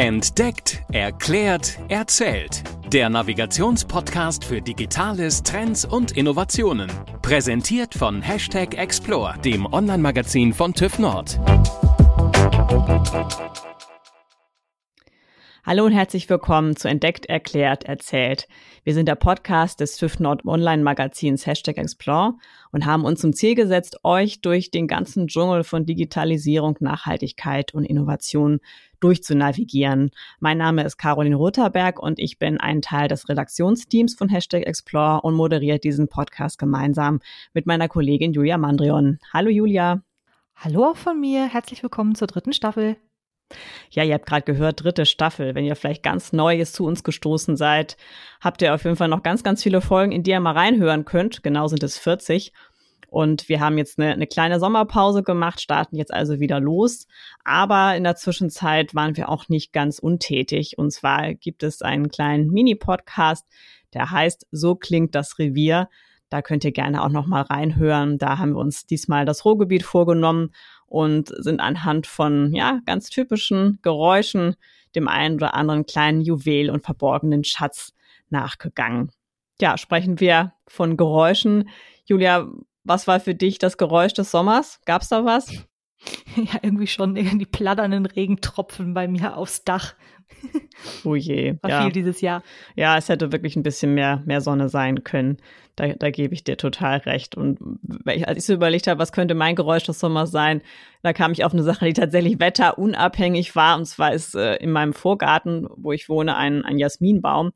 Entdeckt, erklärt, erzählt. Der Navigationspodcast für Digitales, Trends und Innovationen. Präsentiert von Hashtag Explore, dem Online-Magazin von TÜV Nord. Hallo und herzlich willkommen zu Entdeckt, Erklärt, Erzählt. Wir sind der Podcast des TÜV Nord Online Magazins Hashtag Explore und haben uns zum Ziel gesetzt, euch durch den ganzen Dschungel von Digitalisierung, Nachhaltigkeit und Innovation durchzunavigieren. Mein Name ist Caroline Rotherberg und ich bin ein Teil des Redaktionsteams von Hashtag Explore und moderiere diesen Podcast gemeinsam mit meiner Kollegin Julia Mandrion. Hallo Julia. Hallo auch von mir. Herzlich willkommen zur dritten Staffel. Ja, ihr habt gerade gehört, dritte Staffel. Wenn ihr vielleicht ganz Neues zu uns gestoßen seid, habt ihr auf jeden Fall noch ganz, ganz viele Folgen, in die ihr mal reinhören könnt. Genau sind es 40. Und wir haben jetzt eine, eine kleine Sommerpause gemacht, starten jetzt also wieder los. Aber in der Zwischenzeit waren wir auch nicht ganz untätig. Und zwar gibt es einen kleinen Mini-Podcast, der heißt So klingt das Revier. Da könnt ihr gerne auch noch mal reinhören. Da haben wir uns diesmal das Ruhrgebiet vorgenommen und sind anhand von ja ganz typischen Geräuschen dem einen oder anderen kleinen Juwel und verborgenen Schatz nachgegangen. Ja, sprechen wir von Geräuschen. Julia, was war für dich das Geräusch des Sommers? Gab's da was? Ja, irgendwie schon die pladdernden Regentropfen bei mir aufs Dach. Oh je. War ja. viel dieses Jahr. Ja, es hätte wirklich ein bisschen mehr, mehr Sonne sein können. Da, da gebe ich dir total recht. Und als ich so überlegt habe, was könnte mein Geräusch des Sommers sein, da kam ich auf eine Sache, die tatsächlich wetterunabhängig war. Und zwar ist äh, in meinem Vorgarten, wo ich wohne, ein, ein Jasminbaum.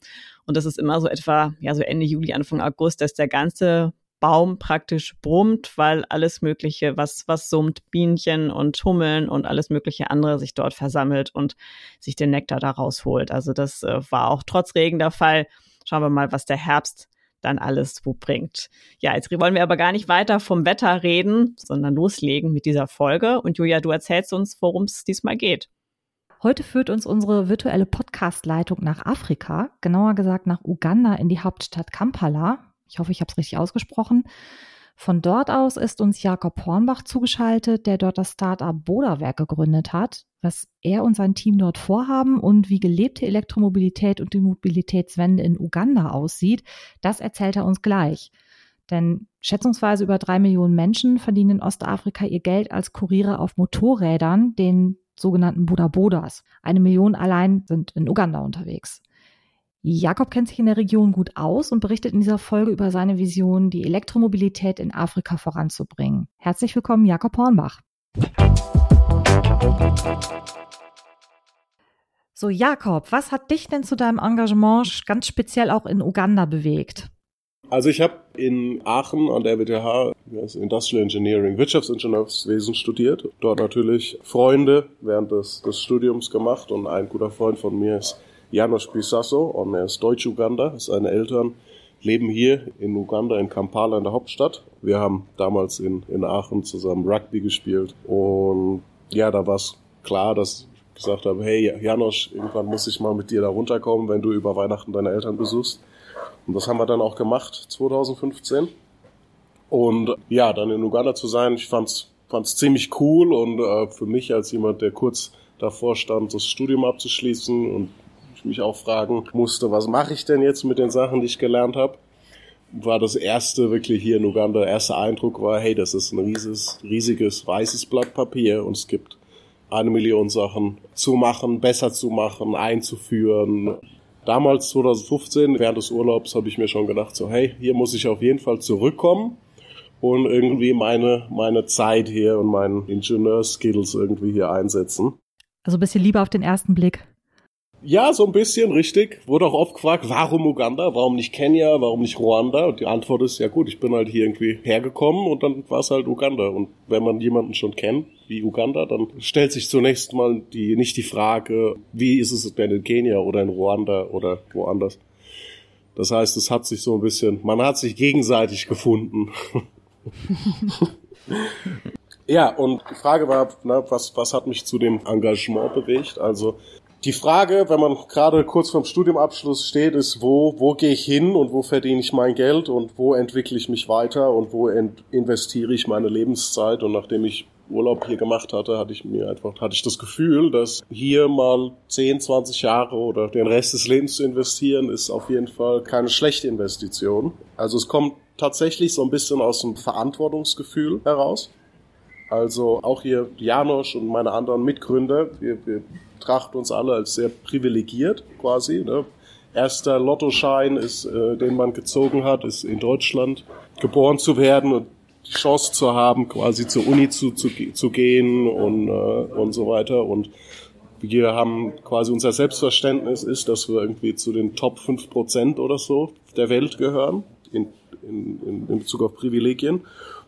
Und das ist immer so etwa, ja, so Ende Juli, Anfang August, dass der ganze Baum praktisch brummt, weil alles Mögliche, was, was summt, Bienchen und Hummeln und alles mögliche andere sich dort versammelt und sich den Nektar daraus holt. Also das äh, war auch trotz Regen der Fall. Schauen wir mal, was der Herbst dann alles wo bringt. Ja, jetzt wollen wir aber gar nicht weiter vom Wetter reden, sondern loslegen mit dieser Folge. Und Julia, du erzählst uns, worum es diesmal geht. Heute führt uns unsere virtuelle Podcast-Leitung nach Afrika, genauer gesagt nach Uganda in die Hauptstadt Kampala. Ich hoffe, ich habe es richtig ausgesprochen. Von dort aus ist uns Jakob Hornbach zugeschaltet, der dort das Startup Boderwerk gegründet hat. Was er und sein Team dort vorhaben und wie gelebte Elektromobilität und die Mobilitätswende in Uganda aussieht, das erzählt er uns gleich. Denn schätzungsweise über drei Millionen Menschen verdienen in Ostafrika ihr Geld als Kuriere auf Motorrädern, den sogenannten Boda Bodas. Eine Million allein sind in Uganda unterwegs. Jakob kennt sich in der Region gut aus und berichtet in dieser Folge über seine Vision, die Elektromobilität in Afrika voranzubringen. Herzlich willkommen, Jakob Hornbach. So, Jakob, was hat dich denn zu deinem Engagement ganz speziell auch in Uganda bewegt? Also ich habe in Aachen an der WTH Industrial Engineering, Wirtschaftsingenieurswesen studiert. Dort natürlich Freunde während des, des Studiums gemacht und ein guter Freund von mir ist Janos Bisasso und er ist Deutsch-Uganda. Seine Eltern leben hier in Uganda, in Kampala, in der Hauptstadt. Wir haben damals in, in Aachen zusammen Rugby gespielt und ja, da war es klar, dass ich gesagt habe, hey Janos, irgendwann muss ich mal mit dir da runterkommen, wenn du über Weihnachten deine Eltern besuchst. Und das haben wir dann auch gemacht, 2015. Und ja, dann in Uganda zu sein, ich fand's fand's ziemlich cool und äh, für mich als jemand, der kurz davor stand, das Studium abzuschließen und ich mich auch fragen musste, was mache ich denn jetzt mit den Sachen, die ich gelernt habe, war das erste wirklich hier in Uganda, der erste Eindruck war, hey, das ist ein riesiges, riesiges weißes Blatt Papier und es gibt eine Million Sachen zu machen, besser zu machen, einzuführen. Damals 2015, während des Urlaubs, habe ich mir schon gedacht, so hey, hier muss ich auf jeden Fall zurückkommen und irgendwie meine, meine Zeit hier und meinen Ingenieurskills irgendwie hier einsetzen. Also ein bisschen lieber auf den ersten Blick. Ja, so ein bisschen, richtig. Wurde auch oft gefragt, warum Uganda, warum nicht Kenia, warum nicht Ruanda? Und die Antwort ist, ja gut, ich bin halt hier irgendwie hergekommen und dann war es halt Uganda. Und wenn man jemanden schon kennt, wie Uganda, dann stellt sich zunächst mal die, nicht die Frage, wie ist es denn in Kenia oder in Ruanda oder woanders. Das heißt, es hat sich so ein bisschen, man hat sich gegenseitig gefunden. ja, und die Frage war, na, was, was hat mich zu dem Engagement bewegt? Also die Frage, wenn man gerade kurz vorm Studiumabschluss steht, ist, wo, wo gehe ich hin und wo verdiene ich mein Geld und wo entwickle ich mich weiter und wo investiere ich meine Lebenszeit. Und nachdem ich Urlaub hier gemacht hatte, hatte ich mir einfach, hatte ich das Gefühl, dass hier mal 10, 20 Jahre oder den Rest des Lebens zu investieren, ist auf jeden Fall keine schlechte Investition. Also es kommt tatsächlich so ein bisschen aus dem Verantwortungsgefühl heraus. Also auch hier Janosch und meine anderen Mitgründer, wir, wir betrachten uns alle als sehr privilegiert quasi. Ne? Erster Lottoschein ist, äh, den man gezogen hat, ist in Deutschland geboren zu werden und die Chance zu haben, quasi zur Uni zu, zu, zu gehen und, äh, und so weiter. Und wir haben quasi unser Selbstverständnis ist, dass wir irgendwie zu den Top 5 Prozent oder so der Welt gehören in, in, in Bezug auf Privilegien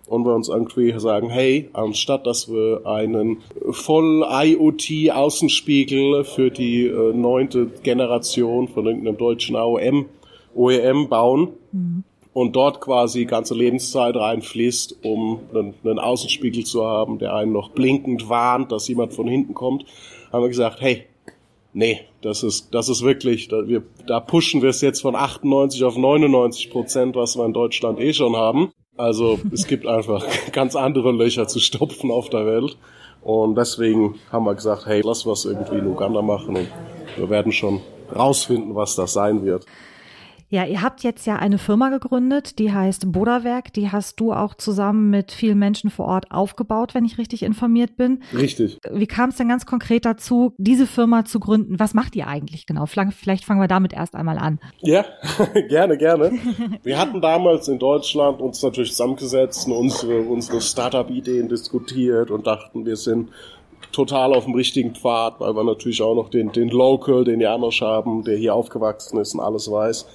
und wir uns irgendwie sagen, hey, anstatt dass wir einen voll IoT Außenspiegel für die äh, neunte Generation von irgendeinem deutschen AOM OEM bauen mhm. und dort quasi ganze Lebenszeit reinfließt, um einen, einen Außenspiegel zu haben, der einen noch blinkend warnt, dass jemand von hinten kommt, haben wir gesagt, hey, nee, das ist, das ist wirklich, da, wir, da pushen wir es jetzt von 98 auf 99 Prozent, was wir in Deutschland eh schon haben. Also es gibt einfach ganz andere Löcher zu stopfen auf der Welt. Und deswegen haben wir gesagt, hey, lass was irgendwie in Uganda machen und wir werden schon rausfinden, was das sein wird. Ja, ihr habt jetzt ja eine Firma gegründet, die heißt Bodawerk. Die hast du auch zusammen mit vielen Menschen vor Ort aufgebaut, wenn ich richtig informiert bin. Richtig. Wie kam es denn ganz konkret dazu, diese Firma zu gründen? Was macht ihr eigentlich genau? Vielleicht fangen wir damit erst einmal an. Ja, gerne, gerne. Wir hatten damals in Deutschland uns natürlich zusammengesetzt und unsere, unsere Startup-Ideen diskutiert und dachten, wir sind total auf dem richtigen Pfad, weil wir natürlich auch noch den, den Local, den Janosch haben, der hier aufgewachsen ist und alles weiß.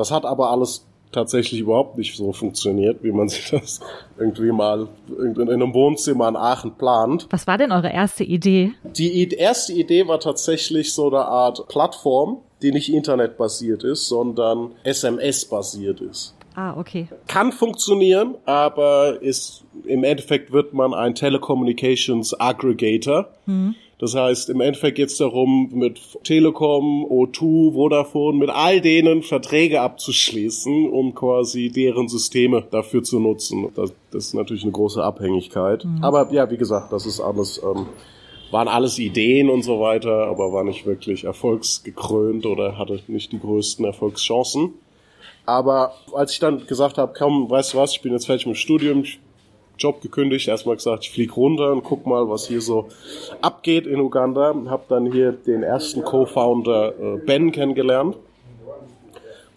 Das hat aber alles tatsächlich überhaupt nicht so funktioniert, wie man sich das irgendwie mal in einem Wohnzimmer in Aachen plant. Was war denn eure erste Idee? Die erste Idee war tatsächlich so eine Art Plattform, die nicht internetbasiert ist, sondern SMS-basiert ist. Ah, okay. Kann funktionieren, aber ist, im Endeffekt wird man ein Telecommunications Aggregator. Mhm. Das heißt, im Endeffekt geht es darum, mit Telekom, O2, Vodafone, mit all denen Verträge abzuschließen, um quasi deren Systeme dafür zu nutzen. Das, das ist natürlich eine große Abhängigkeit. Mhm. Aber ja, wie gesagt, das ist alles, ähm, waren alles Ideen und so weiter, aber war nicht wirklich erfolgsgekrönt oder hatte nicht die größten Erfolgschancen. Aber als ich dann gesagt habe, komm, weißt du was, ich bin jetzt fertig mit dem Studium, ich Job gekündigt, erstmal gesagt, ich fliege runter und guck mal, was hier so abgeht in Uganda. Hab dann hier den ersten Co-Founder äh, Ben kennengelernt.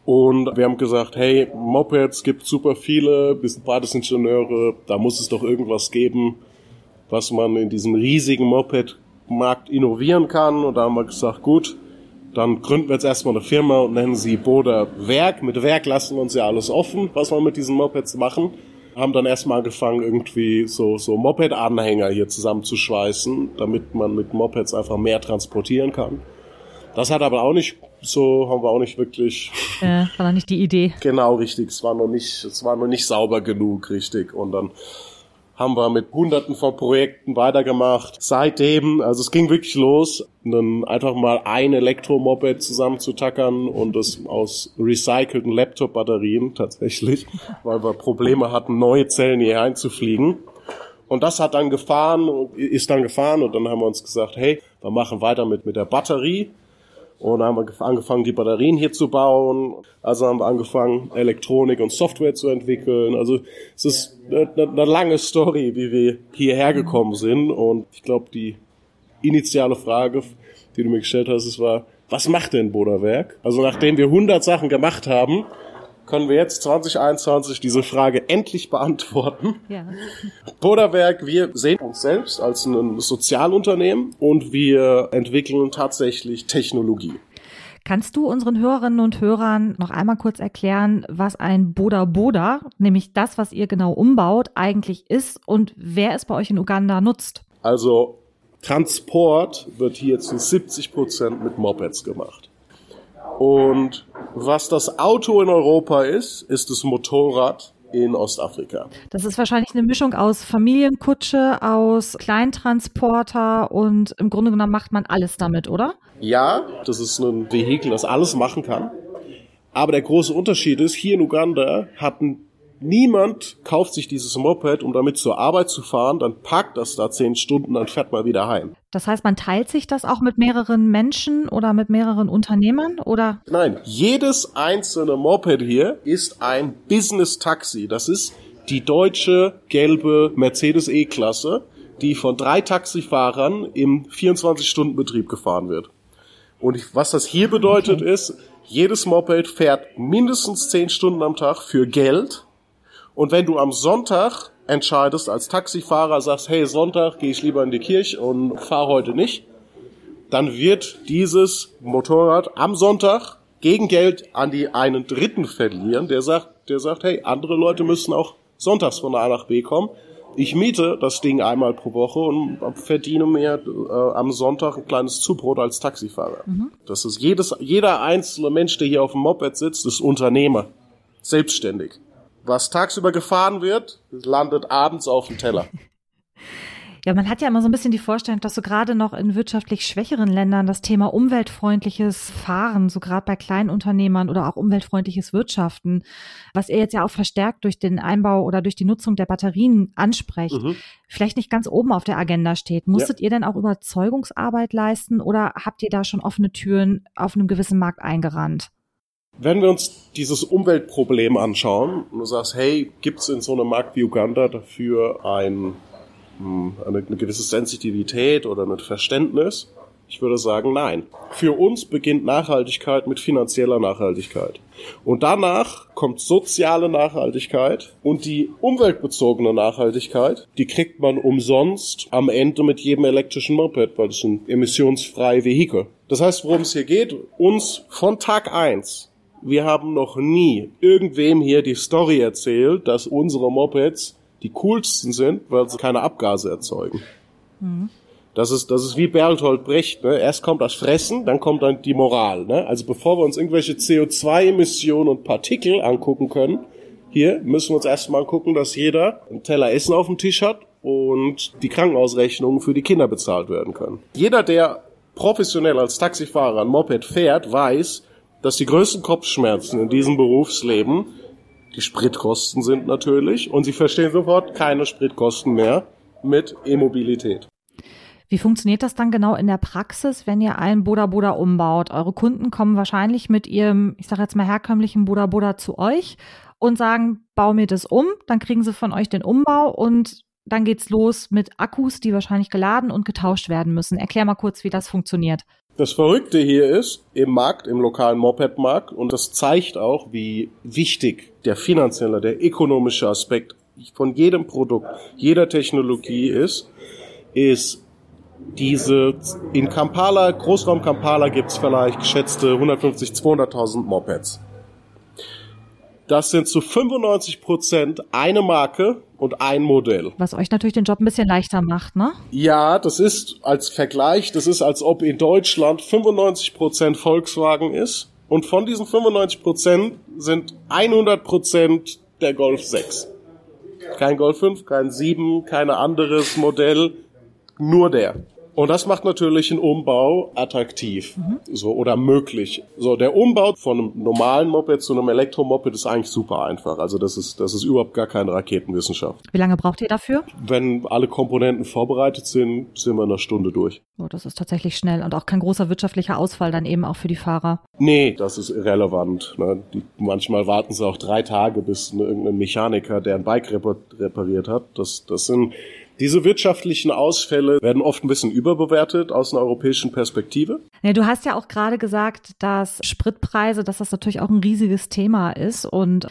Und wir haben gesagt, hey, Mopeds gibt super viele, beides Ingenieure, da muss es doch irgendwas geben, was man in diesem riesigen Moped-Markt innovieren kann. Und da haben wir gesagt, gut, dann gründen wir jetzt erstmal eine Firma und nennen sie Boda Werk. Mit Werk lassen wir uns ja alles offen, was wir mit diesen Mopeds machen haben dann erstmal angefangen, irgendwie so, so Moped-Anhänger hier zusammenzuschweißen, damit man mit Mopeds einfach mehr transportieren kann. Das hat aber auch nicht so, haben wir auch nicht wirklich. Äh, war noch nicht die Idee. Genau, richtig. Es war noch nicht, es war noch nicht sauber genug, richtig. Und dann haben wir mit hunderten von Projekten weitergemacht. Seitdem, also es ging wirklich los, dann einfach mal ein Elektromoped zusammenzutackern und das aus recycelten Laptop-Batterien tatsächlich, weil wir Probleme hatten, neue Zellen hier einzufliegen. Und das hat dann gefahren, ist dann gefahren und dann haben wir uns gesagt, hey, wir machen weiter mit, mit der Batterie und dann haben wir angefangen, die Batterien hier zu bauen. Also haben wir angefangen, Elektronik und Software zu entwickeln. Also es ist eine, eine lange Story, wie wir hierher gekommen sind. Und ich glaube, die initiale Frage, die du mir gestellt hast, es war, was macht denn Boderwerk? Also nachdem wir 100 Sachen gemacht haben, können wir jetzt 2021 diese Frage endlich beantworten. Ja. Boderwerk, wir sehen uns selbst als ein Sozialunternehmen und wir entwickeln tatsächlich Technologie. Kannst du unseren Hörerinnen und Hörern noch einmal kurz erklären, was ein Boda Boda, nämlich das, was ihr genau umbaut, eigentlich ist und wer es bei euch in Uganda nutzt? Also Transport wird hier zu 70 Prozent mit Mopeds gemacht. Und was das Auto in Europa ist, ist das Motorrad in Ostafrika. Das ist wahrscheinlich eine Mischung aus Familienkutsche, aus Kleintransporter und im Grunde genommen macht man alles damit, oder? Ja, das ist ein Vehikel, das alles machen kann. Aber der große Unterschied ist, hier in Uganda hatten Niemand kauft sich dieses Moped, um damit zur Arbeit zu fahren, dann parkt das da zehn Stunden, dann fährt man wieder heim. Das heißt, man teilt sich das auch mit mehreren Menschen oder mit mehreren Unternehmern oder? Nein, jedes einzelne Moped hier ist ein Business-Taxi. Das ist die deutsche gelbe Mercedes E-Klasse, die von drei Taxifahrern im 24-Stunden-Betrieb gefahren wird. Und was das hier bedeutet okay. ist, jedes Moped fährt mindestens zehn Stunden am Tag für Geld und wenn du am Sonntag entscheidest als Taxifahrer, sagst, hey, Sonntag gehe ich lieber in die Kirche und fahre heute nicht, dann wird dieses Motorrad am Sonntag gegen Geld an die einen Dritten verlieren, der sagt, der sagt, hey, andere Leute müssen auch sonntags von A nach B kommen. Ich miete das Ding einmal pro Woche und verdiene mir äh, am Sonntag ein kleines Zubrot als Taxifahrer. Mhm. Das ist jedes, jeder einzelne Mensch, der hier auf dem Moped sitzt, ist Unternehmer. Selbstständig was tagsüber gefahren wird, landet abends auf dem Teller. Ja, man hat ja immer so ein bisschen die Vorstellung, dass so gerade noch in wirtschaftlich schwächeren Ländern das Thema umweltfreundliches Fahren, so gerade bei Kleinunternehmern oder auch umweltfreundliches Wirtschaften, was ihr jetzt ja auch verstärkt durch den Einbau oder durch die Nutzung der Batterien ansprecht, mhm. vielleicht nicht ganz oben auf der Agenda steht. Musstet ja. ihr denn auch Überzeugungsarbeit leisten oder habt ihr da schon offene Türen auf einem gewissen Markt eingerannt? Wenn wir uns dieses Umweltproblem anschauen und du sagst, hey, gibt es in so einem Markt wie Uganda dafür ein, hm, eine, eine gewisse Sensitivität oder ein Verständnis? Ich würde sagen, nein. Für uns beginnt Nachhaltigkeit mit finanzieller Nachhaltigkeit. Und danach kommt soziale Nachhaltigkeit und die umweltbezogene Nachhaltigkeit, die kriegt man umsonst am Ende mit jedem elektrischen Moped, weil es ein emissionsfreies Vehikel. Das heißt, worum es hier geht, uns von Tag eins wir haben noch nie irgendwem hier die Story erzählt, dass unsere Mopeds die coolsten sind, weil sie keine Abgase erzeugen. Mhm. Das ist, das ist wie Berthold Brecht. Ne? Erst kommt das Fressen, dann kommt dann die Moral. Ne? Also bevor wir uns irgendwelche CO2-Emissionen und Partikel angucken können, hier müssen wir uns erstmal gucken, dass jeder einen Teller Essen auf dem Tisch hat und die Krankenausrechnungen für die Kinder bezahlt werden können. Jeder, der professionell als Taxifahrer ein Moped fährt, weiß, dass die größten Kopfschmerzen in diesem Berufsleben die Spritkosten sind natürlich und sie verstehen sofort keine Spritkosten mehr mit E-Mobilität. Wie funktioniert das dann genau in der Praxis, wenn ihr einen Boda Boda umbaut? Eure Kunden kommen wahrscheinlich mit ihrem, ich sage jetzt mal herkömmlichen Boda Boda zu euch und sagen, bau mir das um, dann kriegen sie von euch den Umbau und dann geht's los mit Akkus, die wahrscheinlich geladen und getauscht werden müssen. Erklär mal kurz, wie das funktioniert. Das Verrückte hier ist, im Markt, im lokalen Moped-Markt, und das zeigt auch, wie wichtig der finanzielle, der ökonomische Aspekt von jedem Produkt, jeder Technologie ist, ist diese, in Kampala, Großraum Kampala gibt's vielleicht geschätzte 150, 200.000 Mopeds. Das sind zu 95 Prozent eine Marke und ein Modell. Was euch natürlich den Job ein bisschen leichter macht, ne? Ja, das ist als Vergleich, das ist als ob in Deutschland 95 Prozent Volkswagen ist und von diesen 95 Prozent sind 100 Prozent der Golf 6. Kein Golf 5, kein 7, kein anderes Modell, nur der. Und das macht natürlich einen Umbau attraktiv, mhm. so oder möglich. So der Umbau von einem normalen Moped zu einem Elektromoped ist eigentlich super einfach. Also das ist das ist überhaupt gar keine Raketenwissenschaft. Wie lange braucht ihr dafür? Wenn alle Komponenten vorbereitet sind, sind wir in einer Stunde durch. Oh, das ist tatsächlich schnell und auch kein großer wirtschaftlicher Ausfall dann eben auch für die Fahrer. Nee, das ist irrelevant. Ne? Die, manchmal warten sie auch drei Tage, bis ne, irgendein Mechaniker, der ein Bike repariert hat. Das das sind diese wirtschaftlichen Ausfälle werden oft ein bisschen überbewertet aus einer europäischen Perspektive. Ja, du hast ja auch gerade gesagt, dass Spritpreise, dass das natürlich auch ein riesiges Thema ist und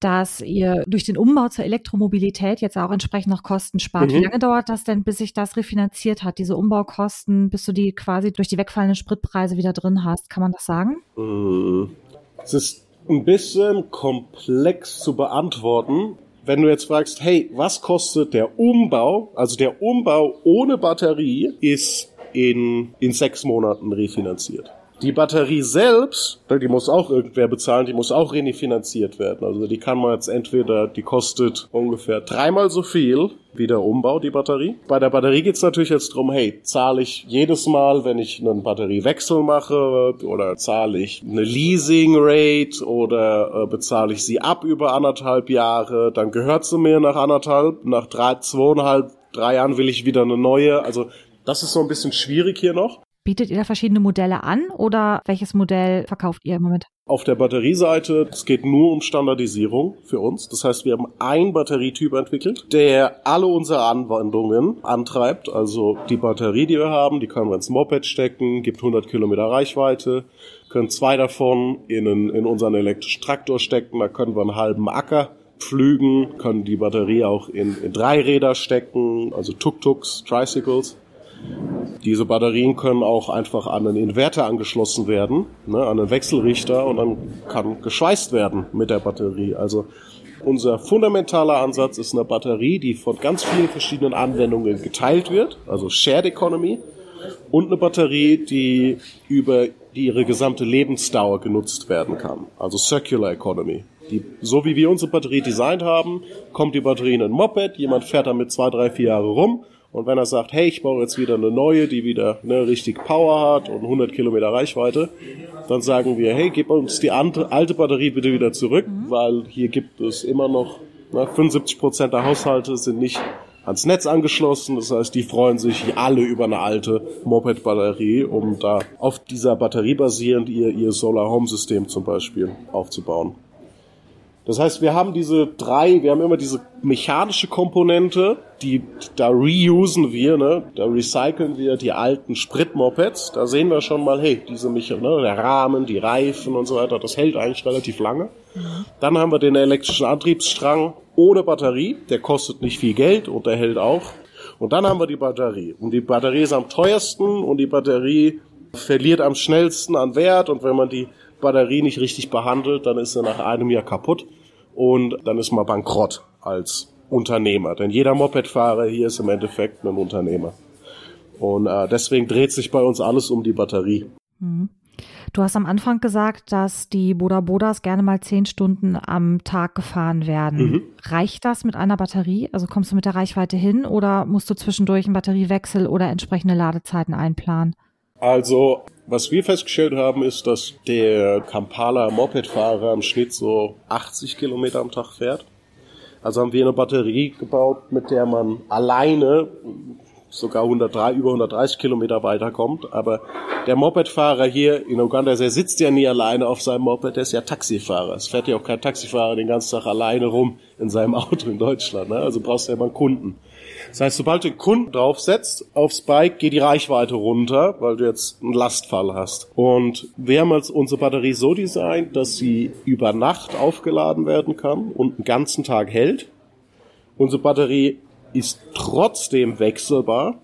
dass ihr durch den Umbau zur Elektromobilität jetzt auch entsprechend noch Kosten spart. Mhm. Wie lange dauert das denn, bis sich das refinanziert hat, diese Umbaukosten, bis du die quasi durch die wegfallenden Spritpreise wieder drin hast? Kann man das sagen? Mhm. Es ist ein bisschen komplex zu beantworten, wenn du jetzt fragst, hey, was kostet der Umbau? Also der Umbau ohne Batterie ist in, in sechs Monaten refinanziert. Die Batterie selbst, die muss auch irgendwer bezahlen, die muss auch refinanziert werden. Also die kann man jetzt entweder, die kostet ungefähr dreimal so viel wie der Umbau, die Batterie. Bei der Batterie geht's natürlich jetzt drum, hey, zahle ich jedes Mal, wenn ich einen Batteriewechsel mache, oder zahle ich eine Leasing-Rate oder äh, bezahle ich sie ab über anderthalb Jahre, dann gehört sie mir nach anderthalb, nach drei, zweieinhalb, drei Jahren will ich wieder eine neue. Also das ist so ein bisschen schwierig hier noch. Bietet ihr da verschiedene Modelle an oder welches Modell verkauft ihr im Moment? Auf der Batterieseite, es geht nur um Standardisierung für uns. Das heißt, wir haben einen Batterietyp entwickelt, der alle unsere Anwendungen antreibt. Also die Batterie, die wir haben, die können wir ins Moped stecken, gibt 100 Kilometer Reichweite, können zwei davon in, in unseren elektrischen Traktor stecken, da können wir einen halben Acker pflügen, können die Batterie auch in, in drei Räder stecken, also Tuk-Tuks, Tricycles. Diese Batterien können auch einfach an einen Inverter angeschlossen werden, ne, an einen Wechselrichter und dann kann geschweißt werden mit der Batterie. Also unser fundamentaler Ansatz ist eine Batterie, die von ganz vielen verschiedenen Anwendungen geteilt wird, also Shared Economy, und eine Batterie, die über die ihre gesamte Lebensdauer genutzt werden kann, also Circular Economy. Die, so wie wir unsere Batterie designt haben, kommt die Batterie in ein Moped, jemand fährt damit zwei, drei, vier Jahre rum und wenn er sagt, hey, ich baue jetzt wieder eine neue, die wieder ne, richtig Power hat und 100 Kilometer Reichweite, dann sagen wir, hey, gib uns die alte Batterie bitte wieder zurück, mhm. weil hier gibt es immer noch, ne, 75 Prozent der Haushalte sind nicht ans Netz angeschlossen. Das heißt, die freuen sich alle über eine alte Moped-Batterie, um da auf dieser Batterie basierend ihr, ihr Solar-Home-System zum Beispiel aufzubauen. Das heißt, wir haben diese drei, wir haben immer diese mechanische Komponente, die da reusen wir, ne? Da recyceln wir die alten Spritmopeds. Da sehen wir schon mal, hey, diese Mecha ne, der Rahmen, die Reifen und so weiter, das hält eigentlich relativ lange. Mhm. Dann haben wir den elektrischen Antriebsstrang ohne Batterie, der kostet nicht viel Geld und der hält auch. Und dann haben wir die Batterie. Und die Batterie ist am teuersten und die Batterie verliert am schnellsten an Wert und wenn man die Batterie nicht richtig behandelt, dann ist sie nach einem Jahr kaputt und dann ist man bankrott als Unternehmer. Denn jeder Mopedfahrer hier ist im Endeffekt ein Unternehmer. Und äh, deswegen dreht sich bei uns alles um die Batterie. Mhm. Du hast am Anfang gesagt, dass die Boda Bodas gerne mal zehn Stunden am Tag gefahren werden. Mhm. Reicht das mit einer Batterie? Also kommst du mit der Reichweite hin oder musst du zwischendurch einen Batteriewechsel oder entsprechende Ladezeiten einplanen? Also was wir festgestellt haben, ist, dass der Kampala Mopedfahrer im Schnitt so 80 Kilometer am Tag fährt. Also haben wir eine Batterie gebaut, mit der man alleine sogar 103, über 130 Kilometer weiterkommt. Aber der Mopedfahrer hier in Uganda, der sitzt ja nie alleine auf seinem Moped, der ist ja Taxifahrer. Es fährt ja auch kein Taxifahrer den ganzen Tag alleine rum in seinem Auto in Deutschland. Ne? Also brauchst du ja immer einen Kunden. Das heißt, sobald du den Kunden draufsetzt aufs Bike, geht die Reichweite runter, weil du jetzt einen Lastfall hast. Und wir haben jetzt unsere Batterie so designt, dass sie über Nacht aufgeladen werden kann und einen ganzen Tag hält. Unsere Batterie ist trotzdem wechselbar.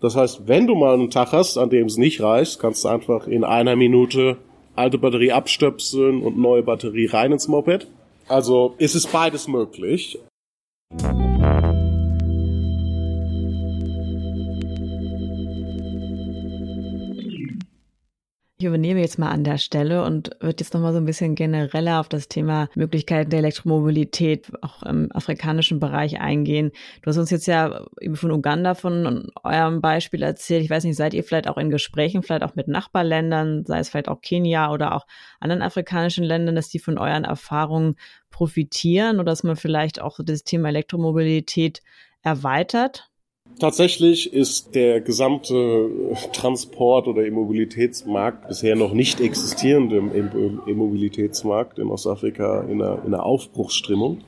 Das heißt, wenn du mal einen Tag hast, an dem es nicht reicht, kannst du einfach in einer Minute alte Batterie abstöpseln und neue Batterie rein ins Moped. Also ist es beides möglich. Ich übernehme jetzt mal an der Stelle und würde jetzt nochmal so ein bisschen genereller auf das Thema Möglichkeiten der Elektromobilität auch im afrikanischen Bereich eingehen. Du hast uns jetzt ja eben von Uganda von eurem Beispiel erzählt. Ich weiß nicht, seid ihr vielleicht auch in Gesprächen, vielleicht auch mit Nachbarländern, sei es vielleicht auch Kenia oder auch anderen afrikanischen Ländern, dass die von euren Erfahrungen profitieren oder dass man vielleicht auch das Thema Elektromobilität erweitert? Tatsächlich ist der gesamte Transport- oder Immobilitätsmarkt bisher noch nicht existierend im Immobilitätsmarkt in Ostafrika in einer, in einer Aufbruchsstimmung.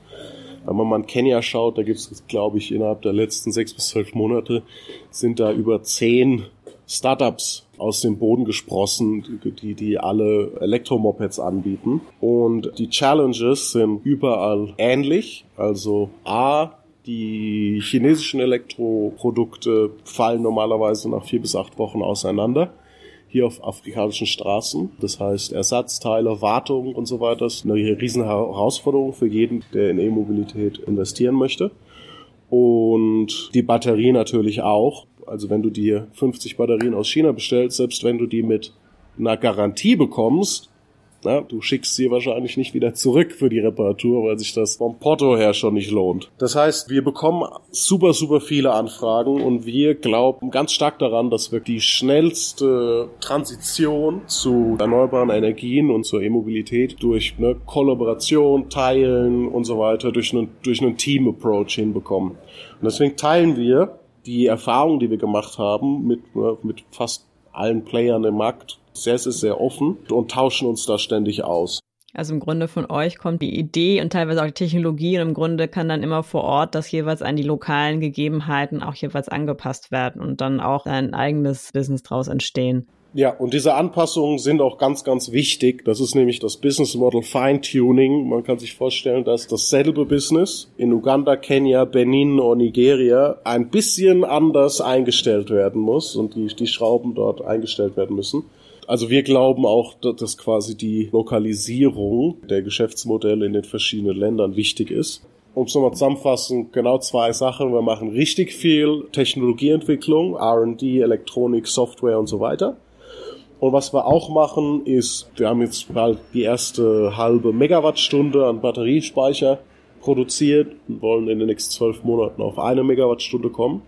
Wenn man mal in Kenia schaut, da gibt es, glaube ich, innerhalb der letzten sechs bis zwölf Monate sind da über zehn Startups aus dem Boden gesprossen, die, die alle Elektromopeds anbieten. Und die Challenges sind überall ähnlich. Also A, die chinesischen Elektroprodukte fallen normalerweise nach vier bis acht Wochen auseinander. Hier auf afrikanischen Straßen. Das heißt, Ersatzteile, Wartung und so weiter ist eine riesen Herausforderung für jeden, der in E-Mobilität investieren möchte. Und die Batterie natürlich auch. Also wenn du dir 50 Batterien aus China bestellst, selbst wenn du die mit eine Garantie bekommst, na, du schickst sie wahrscheinlich nicht wieder zurück für die Reparatur, weil sich das vom Porto her schon nicht lohnt. Das heißt, wir bekommen super, super viele Anfragen und wir glauben ganz stark daran, dass wir die schnellste Transition zu erneuerbaren Energien und zur E-Mobilität durch eine Kollaboration, Teilen und so weiter, durch einen, durch einen Team-Approach hinbekommen. Und deswegen teilen wir die Erfahrungen, die wir gemacht haben, mit, mit fast allen Playern im Markt sehr, sehr, sehr offen und tauschen uns da ständig aus. Also im Grunde von euch kommt die Idee und teilweise auch die Technologie und im Grunde kann dann immer vor Ort das jeweils an die lokalen Gegebenheiten auch jeweils angepasst werden und dann auch ein eigenes Business draus entstehen. Ja, und diese Anpassungen sind auch ganz, ganz wichtig. Das ist nämlich das Business Model Fine-Tuning. Man kann sich vorstellen, dass dasselbe Business in Uganda, Kenia, Benin und Nigeria ein bisschen anders eingestellt werden muss und die, die Schrauben dort eingestellt werden müssen. Also wir glauben auch, dass quasi die Lokalisierung der Geschäftsmodelle in den verschiedenen Ländern wichtig ist um es nochmal zusammenfassen, genau zwei Sachen. Wir machen richtig viel Technologieentwicklung, R&D, Elektronik, Software und so weiter. Und was wir auch machen, ist, wir haben jetzt bald die erste halbe Megawattstunde an Batteriespeicher produziert und wollen in den nächsten zwölf Monaten auf eine Megawattstunde kommen.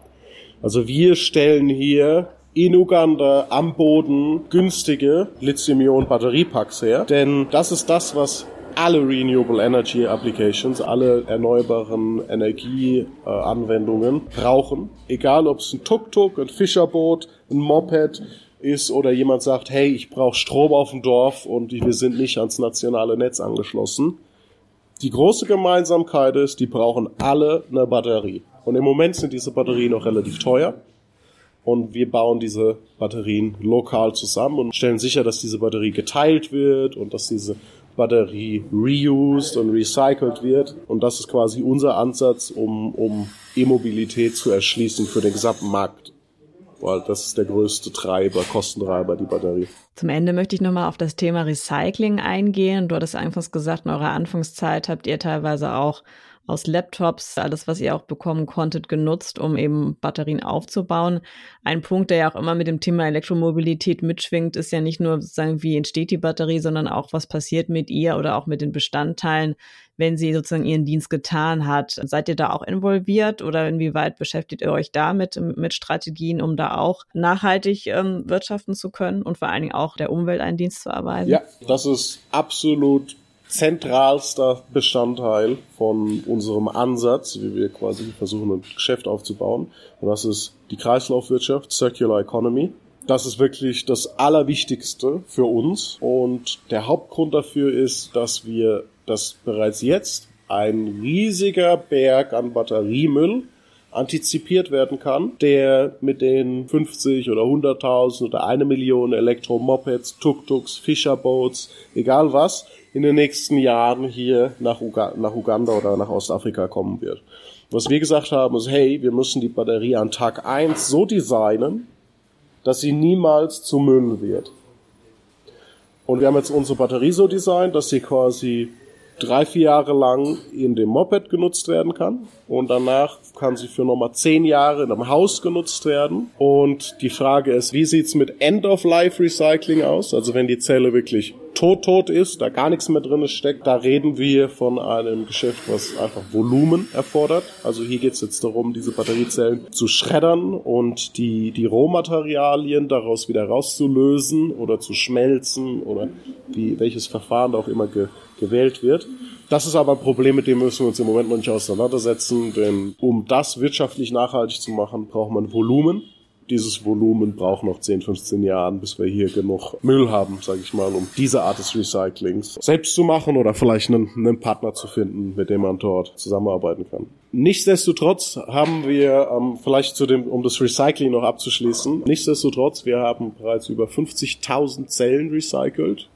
Also wir stellen hier in Uganda am Boden günstige Lithium-Ionen-Batteriepacks her, denn das ist das, was alle Renewable Energy Applications, alle erneuerbaren Energieanwendungen äh, brauchen. Egal ob es ein Tuk-Tuk, ein Fischerboot, ein Moped, ist oder jemand sagt, hey, ich brauche Strom auf dem Dorf und wir sind nicht ans nationale Netz angeschlossen. Die große Gemeinsamkeit ist, die brauchen alle eine Batterie. Und im Moment sind diese Batterien noch relativ teuer. Und wir bauen diese Batterien lokal zusammen und stellen sicher, dass diese Batterie geteilt wird und dass diese Batterie reused und recycelt wird. Und das ist quasi unser Ansatz, um, um E-Mobilität zu erschließen für den gesamten Markt weil das ist der größte Treiber, Kostentreiber, die Batterie. Zum Ende möchte ich nochmal auf das Thema Recycling eingehen. Du hattest anfangs gesagt, in eurer Anfangszeit habt ihr teilweise auch aus Laptops, alles, was ihr auch bekommen konntet, genutzt, um eben Batterien aufzubauen. Ein Punkt, der ja auch immer mit dem Thema Elektromobilität mitschwingt, ist ja nicht nur sozusagen, wie entsteht die Batterie, sondern auch, was passiert mit ihr oder auch mit den Bestandteilen, wenn sie sozusagen ihren Dienst getan hat. Seid ihr da auch involviert oder inwieweit beschäftigt ihr euch damit mit Strategien, um da auch nachhaltig ähm, wirtschaften zu können und vor allen Dingen auch der Umwelt einen Dienst zu erweisen? Ja, das ist absolut zentralster Bestandteil von unserem Ansatz, wie wir quasi versuchen, ein Geschäft aufzubauen. Und das ist die Kreislaufwirtschaft, Circular Economy. Das ist wirklich das Allerwichtigste für uns. Und der Hauptgrund dafür ist, dass wir, dass bereits jetzt ein riesiger Berg an Batteriemüll antizipiert werden kann, der mit den 50 oder 100.000 oder eine Million Elektromopeds, Tuk-Tuks, Fischerboats, egal was, in den nächsten Jahren hier nach, Uga nach Uganda oder nach Ostafrika kommen wird. Was wir gesagt haben, ist, hey, wir müssen die Batterie an Tag eins so designen, dass sie niemals zu Müll wird. Und wir haben jetzt unsere Batterie so designt, dass sie quasi drei, vier Jahre lang in dem Moped genutzt werden kann. Und danach kann sie für nochmal zehn Jahre in einem Haus genutzt werden. Und die Frage ist, wie sieht's mit End-of-Life-Recycling aus? Also wenn die Zelle wirklich tot tot ist, da gar nichts mehr drin steckt, da reden wir von einem Geschäft, was einfach Volumen erfordert. Also hier geht's jetzt darum, diese Batteriezellen zu schreddern und die, die Rohmaterialien daraus wieder rauszulösen oder zu schmelzen oder wie, welches Verfahren auch immer ge, gewählt wird. Das ist aber ein Problem, mit dem müssen wir uns im Moment noch nicht auseinandersetzen, denn um das wirtschaftlich nachhaltig zu machen, braucht man Volumen dieses Volumen braucht noch 10, 15 Jahren, bis wir hier genug Müll haben, sage ich mal, um diese Art des Recyclings selbst zu machen oder vielleicht einen, einen Partner zu finden, mit dem man dort zusammenarbeiten kann. Nichtsdestotrotz haben wir, ähm, vielleicht zu dem, um das Recycling noch abzuschließen, nichtsdestotrotz, wir haben bereits über 50.000 Zellen recycelt,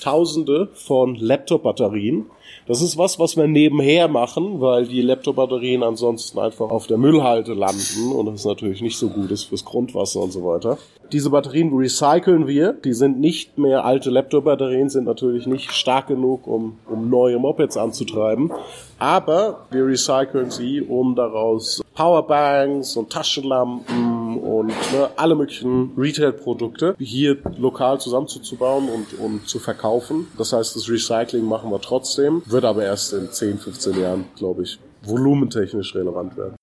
Tausende von Laptop-Batterien das ist was, was wir nebenher machen, weil die Laptop-Batterien ansonsten einfach auf der Müllhalde landen und das natürlich nicht so gut ist fürs Grundwasser und so weiter. Diese Batterien recyceln wir. Die sind nicht mehr alte Laptop-Batterien, sind natürlich nicht stark genug, um, um neue Mopeds anzutreiben. Aber wir recyceln sie, um daraus Powerbanks und Taschenlampen und ne, alle möglichen Retail-Produkte hier lokal zusammenzubauen und, und zu verkaufen. Das heißt, das Recycling machen wir trotzdem, wird aber erst in 10, 15 Jahren, glaube ich, volumentechnisch relevant werden.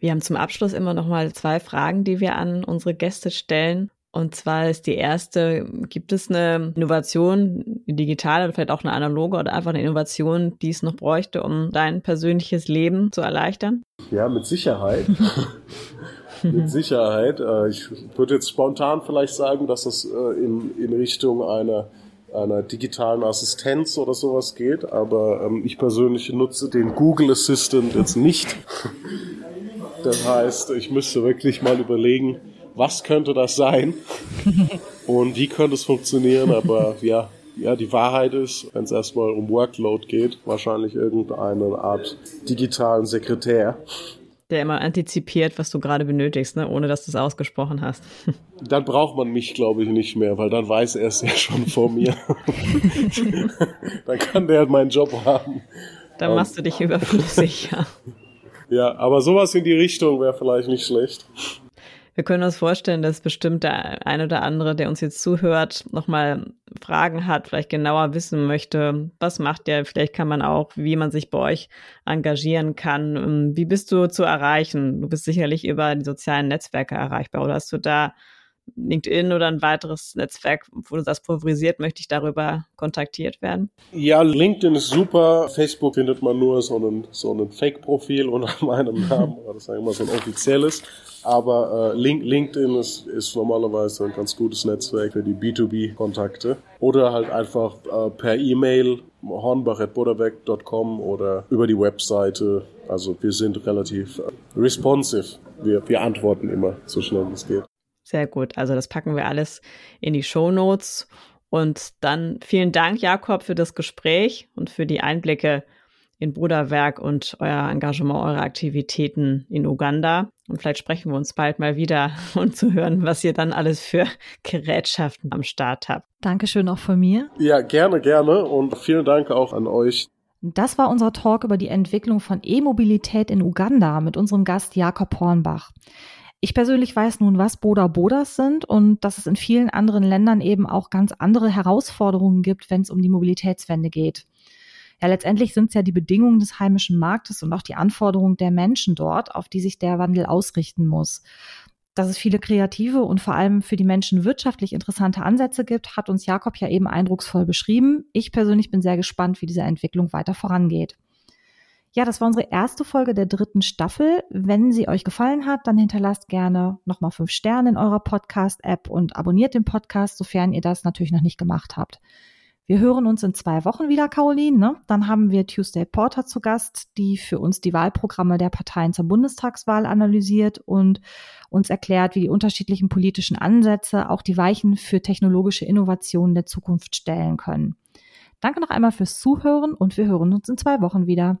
Wir haben zum Abschluss immer noch mal zwei Fragen, die wir an unsere Gäste stellen. Und zwar ist die erste, gibt es eine Innovation, digitale oder vielleicht auch eine analoge oder einfach eine Innovation, die es noch bräuchte, um dein persönliches Leben zu erleichtern? Ja, mit Sicherheit. mit Sicherheit. Äh, ich würde jetzt spontan vielleicht sagen, dass das äh, in, in Richtung einer einer digitalen Assistenz oder sowas geht, aber ähm, ich persönlich nutze den Google Assistant jetzt nicht. Das heißt, ich müsste wirklich mal überlegen, was könnte das sein und wie könnte es funktionieren, aber ja, ja, die Wahrheit ist, wenn es erstmal um Workload geht, wahrscheinlich irgendeine Art digitalen Sekretär. Der immer antizipiert, was du gerade benötigst, ne? ohne dass du es ausgesprochen hast. Dann braucht man mich, glaube ich, nicht mehr, weil dann weiß er es ja schon vor mir. dann kann der meinen Job haben. Dann machst du dich überflüssig, ja. Ja, aber sowas in die Richtung wäre vielleicht nicht schlecht. Wir können uns vorstellen, dass bestimmt der ein oder andere, der uns jetzt zuhört, nochmal Fragen hat, vielleicht genauer wissen möchte, was macht der? Vielleicht kann man auch, wie man sich bei euch engagieren kann. Ähm, wie bist du zu erreichen? Du bist sicherlich über die sozialen Netzwerke erreichbar oder hast du da LinkedIn oder ein weiteres Netzwerk, wo du das favorisiert, möchte ich darüber kontaktiert werden? Ja, LinkedIn ist super. Facebook findet man nur so ein, so ein Fake-Profil unter meinem Namen, oder sagen wir mal so ein offizielles. Aber äh, Link, LinkedIn ist, ist normalerweise ein ganz gutes Netzwerk für die B2B-Kontakte. Oder halt einfach äh, per E-Mail hornbach.boderbeck.com oder über die Webseite. Also wir sind relativ äh, responsive. Wir, wir antworten immer so schnell es geht. Sehr gut. Also das packen wir alles in die Show Notes. Und dann vielen Dank, Jakob, für das Gespräch und für die Einblicke in Bruderwerk und euer Engagement, eure Aktivitäten in Uganda. Und vielleicht sprechen wir uns bald mal wieder und zu hören, was ihr dann alles für Gerätschaften am Start habt. Dankeschön auch von mir. Ja, gerne, gerne. Und vielen Dank auch an euch. Das war unser Talk über die Entwicklung von E-Mobilität in Uganda mit unserem Gast Jakob Hornbach. Ich persönlich weiß nun, was Boda Bodas sind und dass es in vielen anderen Ländern eben auch ganz andere Herausforderungen gibt, wenn es um die Mobilitätswende geht. Ja, letztendlich sind es ja die Bedingungen des heimischen Marktes und auch die Anforderungen der Menschen dort, auf die sich der Wandel ausrichten muss. Dass es viele kreative und vor allem für die Menschen wirtschaftlich interessante Ansätze gibt, hat uns Jakob ja eben eindrucksvoll beschrieben. Ich persönlich bin sehr gespannt, wie diese Entwicklung weiter vorangeht. Ja, das war unsere erste Folge der dritten Staffel. Wenn sie euch gefallen hat, dann hinterlasst gerne nochmal fünf Sterne in eurer Podcast-App und abonniert den Podcast, sofern ihr das natürlich noch nicht gemacht habt. Wir hören uns in zwei Wochen wieder, Caroline. Ne? Dann haben wir Tuesday Porter zu Gast, die für uns die Wahlprogramme der Parteien zur Bundestagswahl analysiert und uns erklärt, wie die unterschiedlichen politischen Ansätze auch die Weichen für technologische Innovationen der Zukunft stellen können. Danke noch einmal fürs Zuhören und wir hören uns in zwei Wochen wieder.